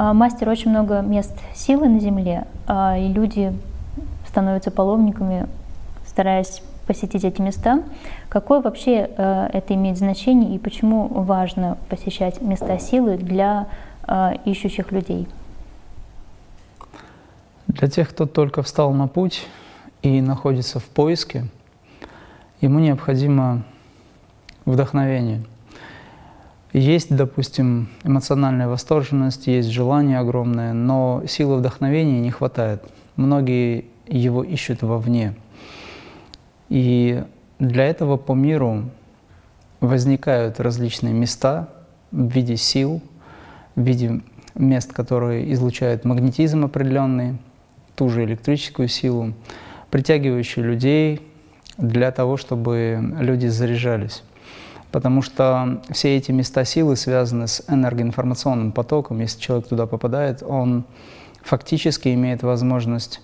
А, мастер очень много мест силы на Земле, а, и люди становятся паломниками, стараясь посетить эти места. Какое вообще э, это имеет значение и почему важно посещать места силы для э, ищущих людей? Для тех, кто только встал на путь и находится в поиске, ему необходимо вдохновение. Есть, допустим, эмоциональная восторженность, есть желание огромное, но силы вдохновения не хватает. Многие его ищут вовне. И для этого по миру возникают различные места в виде сил, в виде мест, которые излучают магнетизм определенный, ту же электрическую силу, притягивающие людей для того, чтобы люди заряжались. Потому что все эти места силы связаны с энергоинформационным потоком. Если человек туда попадает, он фактически имеет возможность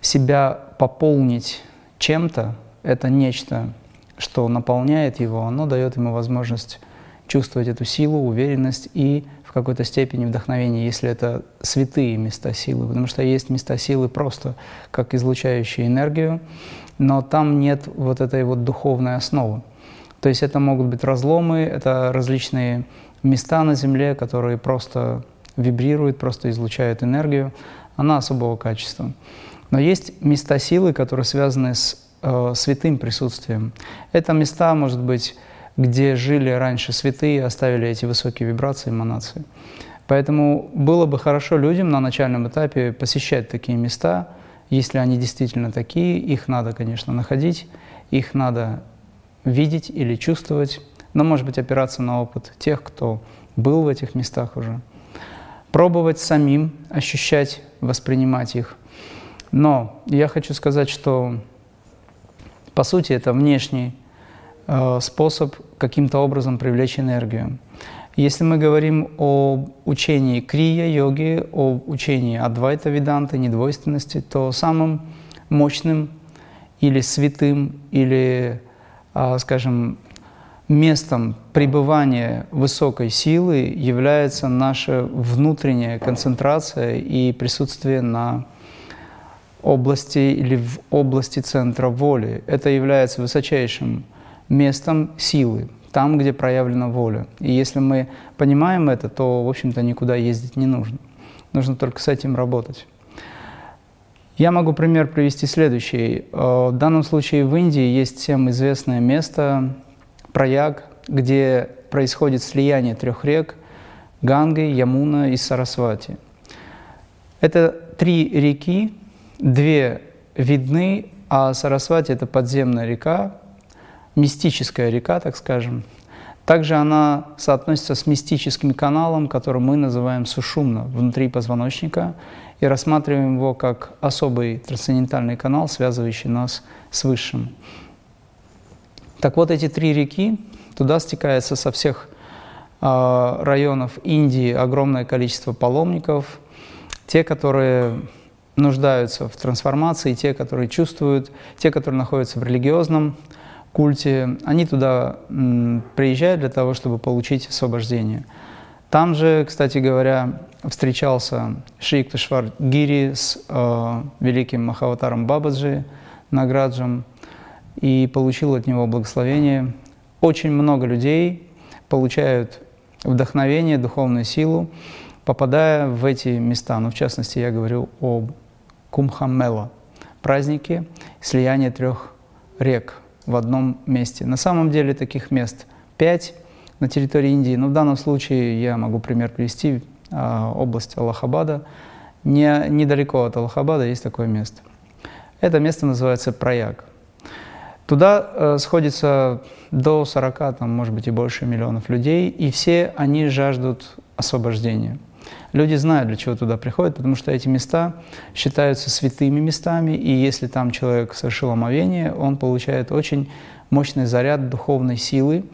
себя пополнить чем-то, это нечто, что наполняет его, оно дает ему возможность чувствовать эту силу, уверенность и в какой-то степени вдохновение, если это святые места силы, потому что есть места силы просто как излучающие энергию, но там нет вот этой вот духовной основы. То есть это могут быть разломы, это различные места на Земле, которые просто вибрируют, просто излучают энергию, она особого качества. Но есть места силы, которые связаны с э, святым присутствием. Это места, может быть, где жили раньше святые, оставили эти высокие вибрации, эманации. Поэтому было бы хорошо людям на начальном этапе посещать такие места, если они действительно такие, их надо, конечно, находить, их надо видеть или чувствовать, но, может быть, опираться на опыт тех, кто был в этих местах уже. Пробовать самим, ощущать, воспринимать их. Но я хочу сказать, что по сути это внешний э, способ каким-то образом привлечь энергию. Если мы говорим о учении крия, йоги, о учении адвайта веданты, недвойственности, то самым мощным или святым, или, скажем, местом пребывания высокой силы является наша внутренняя концентрация и присутствие на области или в области центра воли. Это является высочайшим местом силы, там, где проявлена воля. И если мы понимаем это, то, в общем-то, никуда ездить не нужно. Нужно только с этим работать. Я могу пример привести следующий. Э, в данном случае в Индии есть всем известное место Праяг, где происходит слияние трех рек – Ганги, Ямуна и Сарасвати. Это три реки, Две видны, а Сарасвати – это подземная река, мистическая река, так скажем. Также она соотносится с мистическим каналом, который мы называем сушумна, внутри позвоночника, и рассматриваем его как особый трансцендентальный канал, связывающий нас с Высшим. Так вот, эти три реки, туда стекается со всех э, районов Индии огромное количество паломников, те, которые нуждаются в трансформации, те, которые чувствуют, те, которые находятся в религиозном культе, они туда приезжают для того, чтобы получить освобождение. Там же, кстати говоря, встречался Шри Кташвар Гири с э, великим Махаватаром Бабаджи, Награджем, и получил от него благословение. Очень много людей получают вдохновение, духовную силу, попадая в эти места. Ну, в частности, я говорю об Кумхамела – праздники слияния трех рек в одном месте. На самом деле таких мест пять на территории Индии, но в данном случае я могу пример привести а, область Аллахабада. Не, недалеко от Аллахабада есть такое место. Это место называется Праяг. Туда э, сходится до 40, там, может быть, и больше миллионов людей, и все они жаждут освобождения – Люди знают, для чего туда приходят, потому что эти места считаются святыми местами, и если там человек совершил омовение, он получает очень мощный заряд духовной силы,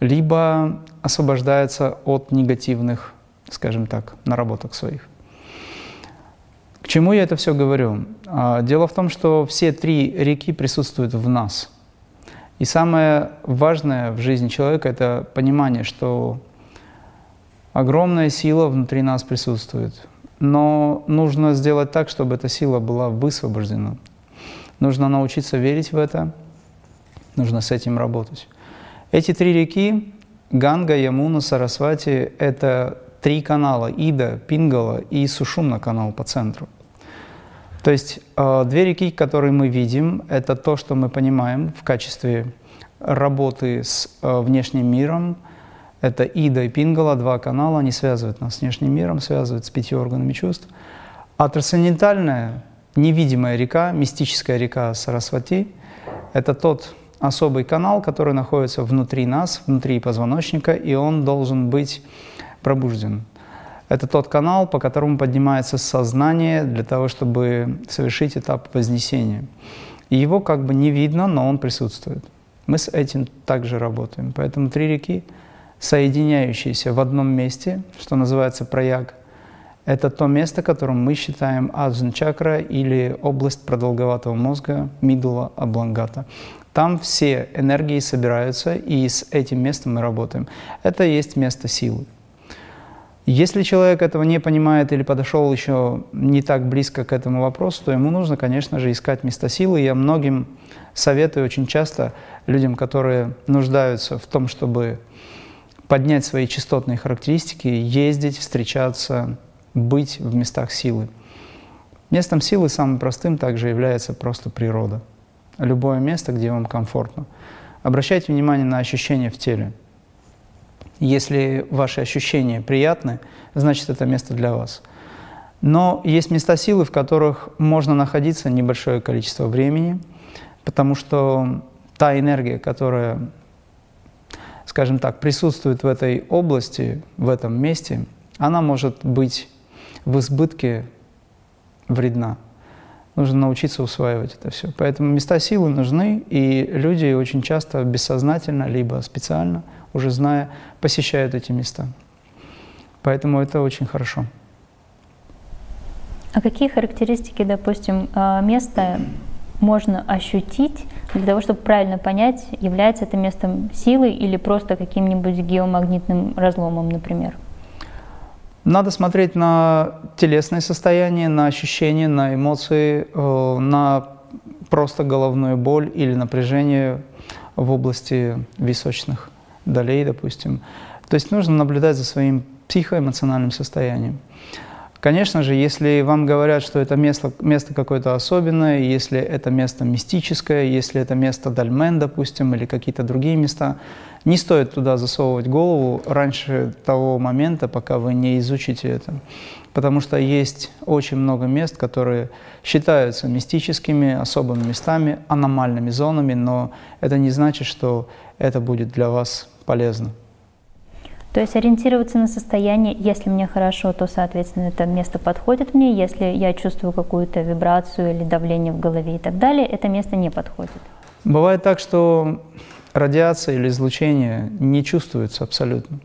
либо освобождается от негативных, скажем так, наработок своих. К чему я это все говорю? А, дело в том, что все три реки присутствуют в нас. И самое важное в жизни человека – это понимание, что Огромная сила внутри нас присутствует. Но нужно сделать так, чтобы эта сила была высвобождена. Нужно научиться верить в это, нужно с этим работать. Эти три реки, Ганга, Ямуна, Сарасвати, это три канала, Ида, Пингала и Сушумна канал по центру. То есть э, две реки, которые мы видим, это то, что мы понимаем в качестве работы с э, внешним миром. Это Ида и Пингала, два канала, они связывают нас с внешним миром, связывают с пятью органами чувств. А трансцендентальная, невидимая река, мистическая река Сарасвати, это тот особый канал, который находится внутри нас, внутри позвоночника, и он должен быть пробужден. Это тот канал, по которому поднимается сознание для того, чтобы совершить этап вознесения. И его как бы не видно, но он присутствует. Мы с этим также работаем. Поэтому три реки, соединяющиеся в одном месте, что называется прояг, это то место, которым мы считаем аджан чакра или область продолговатого мозга мидула облангата. Там все энергии собираются, и с этим местом мы работаем. Это есть место силы. Если человек этого не понимает или подошел еще не так близко к этому вопросу, то ему нужно, конечно же, искать места силы. Я многим советую очень часто людям, которые нуждаются в том, чтобы поднять свои частотные характеристики, ездить, встречаться, быть в местах силы. Местом силы самым простым также является просто природа. Любое место, где вам комфортно. Обращайте внимание на ощущения в теле – если ваши ощущения приятны, значит это место для вас. Но есть места силы, в которых можно находиться небольшое количество времени, потому что та энергия, которая, скажем так, присутствует в этой области, в этом месте, она может быть в избытке вредна. Нужно научиться усваивать это все. Поэтому места силы нужны, и люди очень часто бессознательно, либо специально – уже зная, посещают эти места. Поэтому это очень хорошо. А какие характеристики, допустим, а, места можно ощутить для того, чтобы правильно понять, является это местом силы или просто каким-нибудь геомагнитным разломом, например? Надо смотреть на телесное состояние, на ощущения, на эмоции, э, на просто головную боль или напряжение в области височных долей, допустим. То есть нужно наблюдать за своим психоэмоциональным состоянием. Конечно же, если вам говорят, что это место, место какое-то особенное, если это место мистическое, если это место Дальмен, допустим, или какие-то другие места, не стоит туда засовывать голову раньше того момента, пока вы не изучите это. Потому что есть очень много мест, которые считаются мистическими, особыми местами, аномальными зонами, но это не значит, что это будет для вас полезно. То есть ориентироваться на состояние, если мне хорошо, то, соответственно, это место подходит мне, если я чувствую какую-то вибрацию или давление в голове и так далее, это место не подходит. Бывает так, что радиация или излучение не чувствуется абсолютно.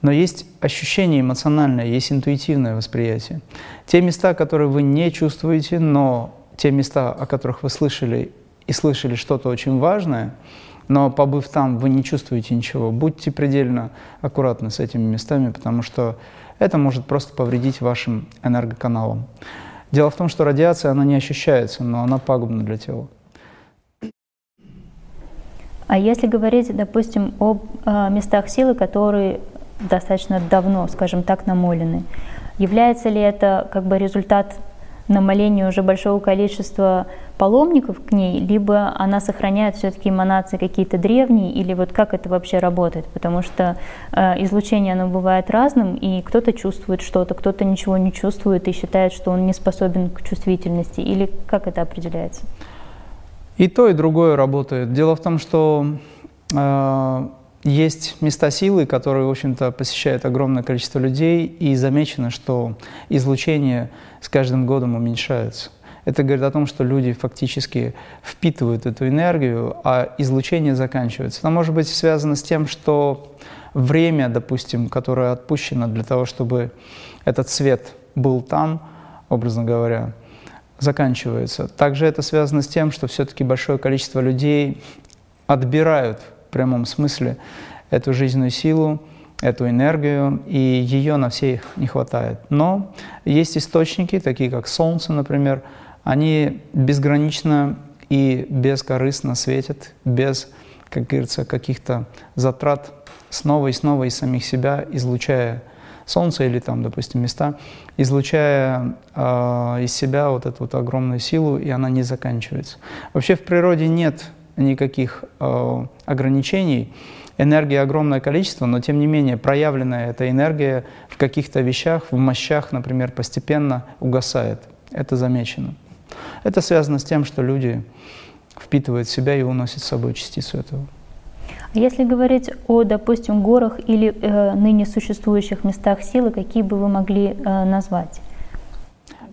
Но есть ощущение эмоциональное, есть интуитивное восприятие. Те места, которые вы не чувствуете, но те места, о которых вы слышали и слышали что-то очень важное, но побыв там, вы не чувствуете ничего. Будьте предельно аккуратны с этими местами, потому что это может просто повредить вашим энергоканалам. Дело в том, что радиация, она не ощущается, но она пагубна для тела. А если говорить, допустим, об э, местах силы, которые достаточно давно, скажем так, намолены, является ли это как бы результат намоление уже большого количества паломников к ней, либо она сохраняет все-таки эманации какие-то древние, или вот как это вообще работает, потому что э, излучение оно бывает разным, и кто-то чувствует что-то, кто-то ничего не чувствует и считает, что он не способен к чувствительности, или как это определяется? И то, и другое работает. Дело в том, что э, есть места силы, которые, в общем-то, посещает огромное количество людей, и замечено, что излучение с каждым годом уменьшается. Это говорит о том, что люди фактически впитывают эту энергию, а излучение заканчивается. Это может быть связано с тем, что время, допустим, которое отпущено для того, чтобы этот свет был там, образно говоря, заканчивается. Также это связано с тем, что все-таки большое количество людей отбирают прямом смысле эту жизненную силу, эту энергию, и ее на всех не хватает. Но есть источники, такие как Солнце, например, они безгранично и бескорыстно светят, без, как говорится, каких-то затрат снова и снова из самих себя, излучая Солнце или там, допустим, места, излучая э, из себя вот эту вот огромную силу, и она не заканчивается. Вообще в природе нет никаких э, ограничений, энергии огромное количество, но тем не менее проявленная эта энергия в каких-то вещах, в мощах, например, постепенно угасает. Это замечено. Это связано с тем, что люди впитывают в себя и уносят с собой частицу этого. Если говорить о, допустим, горах или э, ныне существующих местах силы, какие бы вы могли э, назвать?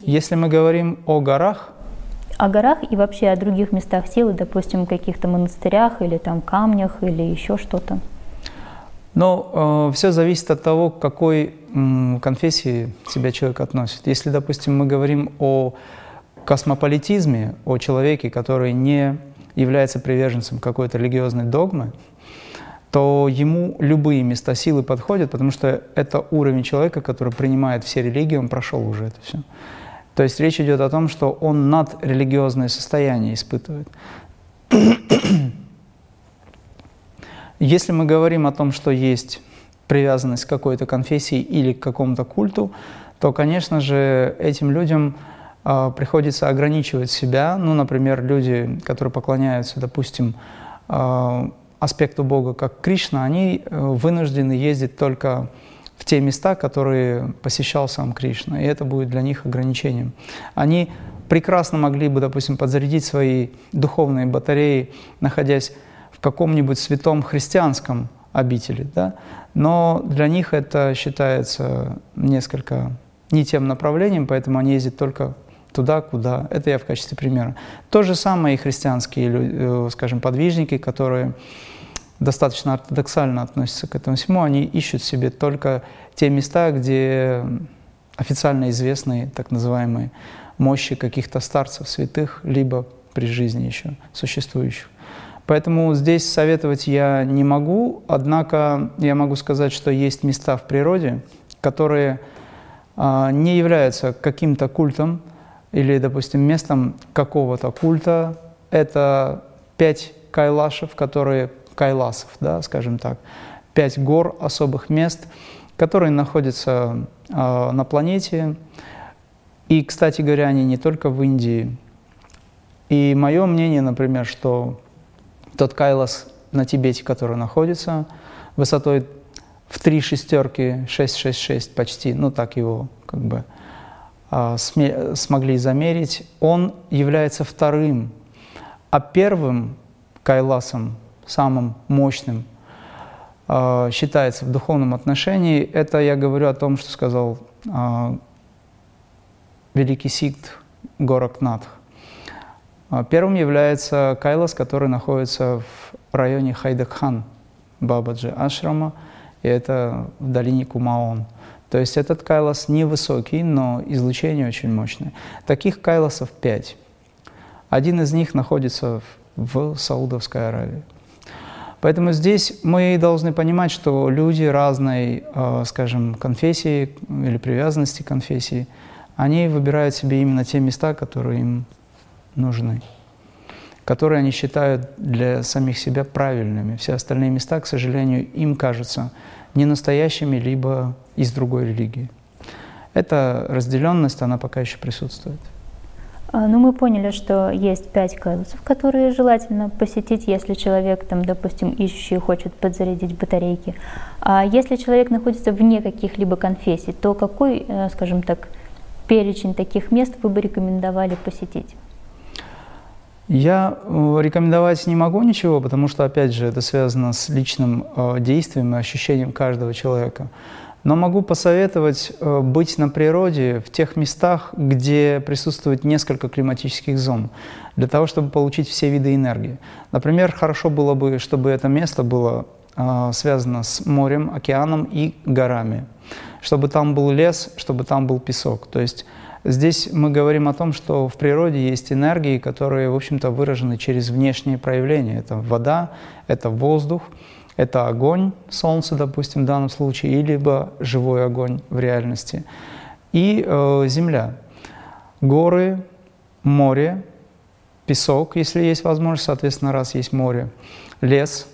Если мы говорим о горах, о горах и вообще о других местах силы, допустим, каких-то монастырях или там камнях или еще что-то? Но э, все зависит от того, к какой э, конфессии себя человек относит. Если, допустим, мы говорим о космополитизме, о человеке, который не является приверженцем какой-то религиозной догмы, то ему любые места силы подходят, потому что это уровень человека, который принимает все религии, он прошел уже это все. То есть речь идет о том, что он над религиозное состояние испытывает. Если мы говорим о том, что есть привязанность к какой-то конфессии или к какому-то культу, то, конечно же, этим людям э, приходится ограничивать себя. Ну, например, люди, которые поклоняются, допустим, э, аспекту Бога как Кришна, они э, вынуждены ездить только в те места, которые посещал сам Кришна, и это будет для них ограничением. Они прекрасно могли бы, допустим, подзарядить свои духовные батареи, находясь в каком-нибудь святом христианском обители, да? но для них это считается несколько не тем направлением, поэтому они ездят только туда, куда. Это я в качестве примера. То же самое и христианские, э, скажем, подвижники, которые достаточно ортодоксально относятся к этому всему, они ищут себе только те места, где официально известные так называемые мощи каких-то старцев, святых, либо при жизни еще существующих. Поэтому здесь советовать я не могу, однако я могу сказать, что есть места в природе, которые а, не являются каким-то культом или, допустим, местом какого-то культа. Это пять кайлашев, которые кайласов, да, скажем так, пять гор особых мест, которые находятся э, на планете. И, кстати говоря, они не только в Индии. И мое мнение, например, что тот кайлас на Тибете, который находится высотой в три шестерки, 666 почти, ну так его как бы э, смогли замерить, он является вторым, а первым кайласом самым мощным э, считается в духовном отношении, это я говорю о том, что сказал э, великий сикт Горакнатх. Э, первым является Кайлас, который находится в районе Хайдакхан, Бабаджи Ашрама, и это в долине Кумаон. То есть этот кайлас невысокий, но излучение очень мощное. Таких кайласов пять. Один из них находится в, в Саудовской Аравии. Поэтому здесь мы должны понимать, что люди разной, э, скажем, конфессии или привязанности к конфессии, они выбирают себе именно те места, которые им нужны, которые они считают для самих себя правильными. Все остальные места, к сожалению, им кажутся не настоящими, либо из другой религии. Эта разделенность, она пока еще присутствует. А, ну, мы поняли, что есть пять кайлусов, которые желательно посетить, если человек, там, допустим, ищущий хочет подзарядить батарейки. А если человек находится вне каких-либо конфессий, то какой, э, скажем так, перечень таких мест вы бы рекомендовали посетить? Я э, рекомендовать не могу ничего, потому что, опять же, это связано с личным э, действием и ощущением каждого человека. Но могу посоветовать э, быть на природе в тех местах, где присутствует несколько климатических зон, для того, чтобы получить все виды энергии. Например, хорошо было бы, чтобы это место было э, связано с морем, океаном и горами, чтобы там был лес, чтобы там был песок. То есть здесь мы говорим о том, что в природе есть энергии, которые, в общем-то, выражены через внешние проявления. Это вода, это воздух – Это огонь, солнце, допустим, в данном случае, либо живой огонь в реальности. И э, земля. Горы, море, песок, если есть возможность, соответственно, раз есть море, лес.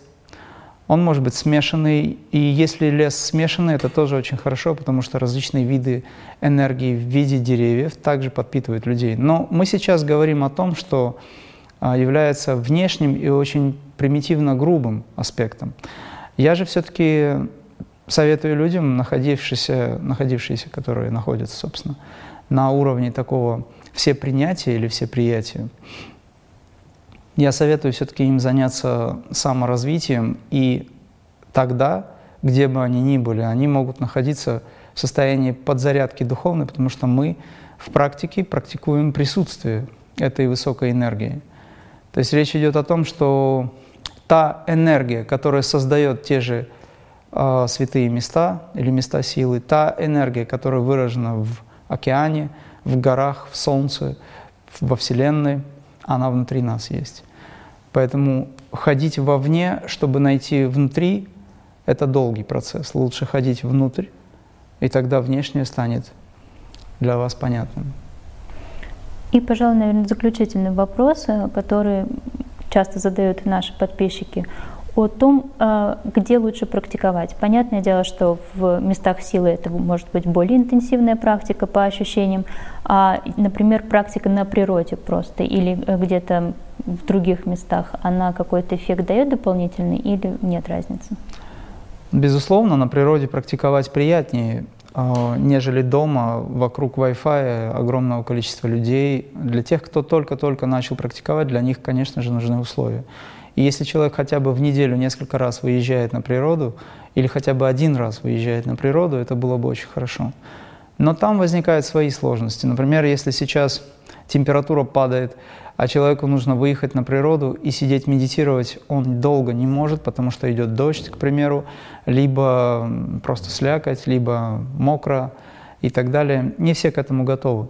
Он может быть смешанный, и если лес смешанный, это тоже очень хорошо, потому что различные виды энергии в виде деревьев также подпитывают людей. Но мы сейчас говорим о том, что является внешним и очень примитивно грубым аспектом. Я же все-таки советую людям, находившиеся, находившиеся, которые находятся, собственно, на уровне такого все принятия или все приятия, я советую все-таки им заняться саморазвитием, и тогда, где бы они ни были, они могут находиться в состоянии подзарядки духовной, потому что мы в практике практикуем присутствие этой высокой энергии. То есть речь идет о том, что та энергия, которая создает те же э, святые места или места силы, та энергия, которая выражена в океане, в горах, в Солнце, во Вселенной, она внутри нас есть. Поэтому ходить вовне, чтобы найти внутри, это долгий процесс. Лучше ходить внутрь, и тогда внешнее станет для вас понятным. И, пожалуй, наверное, заключительный вопрос, э, который часто задают наши подписчики – о том, а, где лучше практиковать. Понятное дело, что в местах силы это может быть более интенсивная практика по ощущениям, а, например, практика на природе просто или э, где-то в других местах, она какой-то эффект дает дополнительный или нет разницы? Безусловно, на природе практиковать приятнее, нежели дома вокруг Wi-Fi огромного количества людей. Для тех, кто только-только начал практиковать, для них, конечно же, нужны условия. И если человек хотя бы в неделю несколько раз выезжает на природу, или хотя бы один раз выезжает на природу, это было бы очень хорошо. Но там возникают свои сложности. Например, если сейчас температура падает, а человеку нужно выехать на природу и сидеть медитировать, он долго не может, потому что идет дождь, к примеру, либо просто слякоть, либо мокро и так далее. Не все к этому готовы.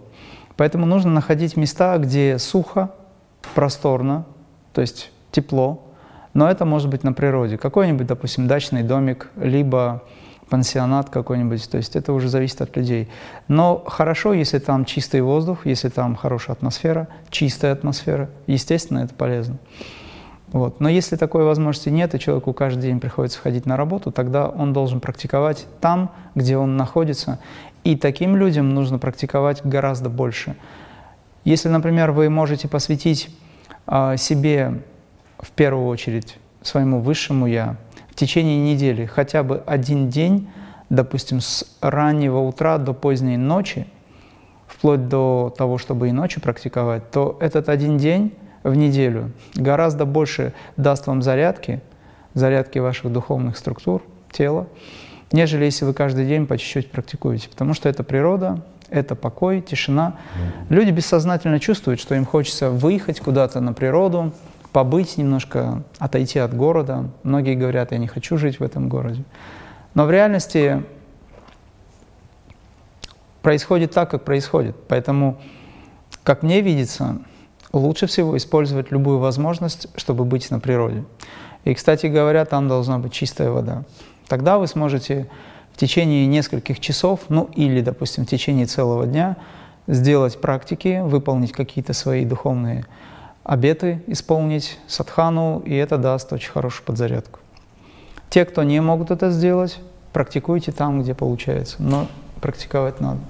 Поэтому нужно находить места, где сухо, просторно, то есть тепло, но это может быть на природе. Какой-нибудь, допустим, дачный домик, либо пансионат какой-нибудь, то есть это уже зависит от людей. Но хорошо, если там чистый воздух, если там хорошая атмосфера, чистая атмосфера, естественно, это полезно. Вот. Но если такой возможности нет, и человеку каждый день приходится ходить на работу, тогда он должен практиковать там, где он находится. И таким людям нужно практиковать гораздо больше. Если, например, вы можете посвятить э, себе в первую очередь своему высшему Я течение недели хотя бы один день, допустим, с раннего утра до поздней ночи, вплоть до того, чтобы и ночью практиковать, то этот один день в неделю гораздо больше даст вам зарядки, зарядки ваших духовных структур, тела, нежели если вы каждый день по чуть-чуть практикуете. Потому что это природа, это покой, тишина. Люди бессознательно чувствуют, что им хочется выехать куда-то на природу, побыть немножко, отойти от города. Многие говорят, я не хочу жить в этом городе. Но в реальности происходит так, как происходит. Поэтому, как мне видится, лучше всего использовать любую возможность, чтобы быть на природе. И, кстати говоря, там должна быть чистая вода. Тогда вы сможете в течение нескольких часов, ну или, допустим, в течение целого дня сделать практики, выполнить какие-то свои духовные обеты исполнить, садхану, и это даст очень хорошую подзарядку. Те, кто не могут это сделать, практикуйте там, где получается, но практиковать надо.